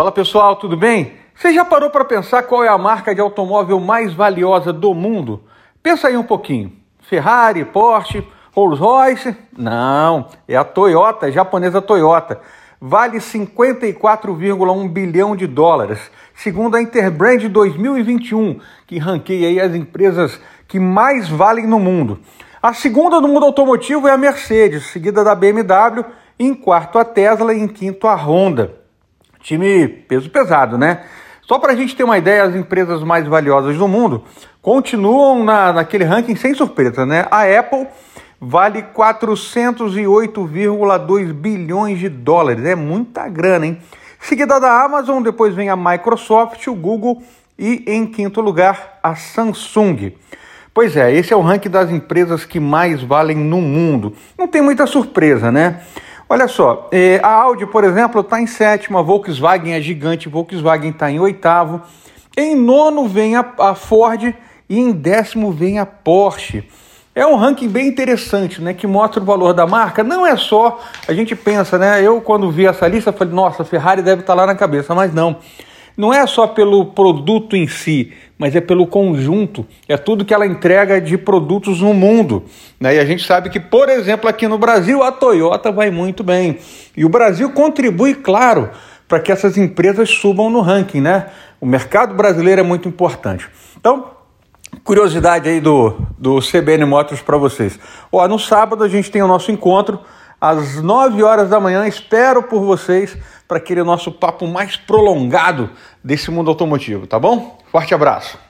Fala pessoal, tudo bem? Você já parou para pensar qual é a marca de automóvel mais valiosa do mundo? Pensa aí um pouquinho. Ferrari, Porsche, Rolls-Royce? Não, é a Toyota, a japonesa Toyota. Vale 54,1 bilhão de dólares, segundo a Interbrand 2021, que ranqueia aí as empresas que mais valem no mundo. A segunda no mundo automotivo é a Mercedes, seguida da BMW, em quarto a Tesla e em quinto a Honda. Time peso pesado, né? Só para a gente ter uma ideia, as empresas mais valiosas do mundo continuam na, naquele ranking sem surpresa, né? A Apple vale 408,2 bilhões de dólares, é muita grana, hein? Seguida da Amazon, depois vem a Microsoft, o Google e em quinto lugar a Samsung. Pois é, esse é o ranking das empresas que mais valem no mundo. Não tem muita surpresa, né? Olha só, eh, a Audi, por exemplo, está em sétima, a Volkswagen é gigante, a Volkswagen está em oitavo. Em nono vem a, a, Ford e em décimo vem a Porsche. É um ranking bem interessante, né? Que mostra o valor da marca. Não é só, a gente pensa, né? Eu, quando vi essa lista, falei, nossa, a Ferrari deve estar tá lá na cabeça, mas não não é só pelo produto em si, mas é pelo conjunto, é tudo que ela entrega de produtos no mundo. Né? E a gente sabe que, por exemplo, aqui no Brasil, a Toyota vai muito bem. E o Brasil contribui, claro, para que essas empresas subam no ranking. Né? O mercado brasileiro é muito importante. Então, curiosidade aí do, do CBN Motors para vocês. Ó, no sábado a gente tem o nosso encontro às 9 horas da manhã. Espero por vocês para aquele nosso papo mais prolongado desse mundo automotivo, tá bom? Forte abraço.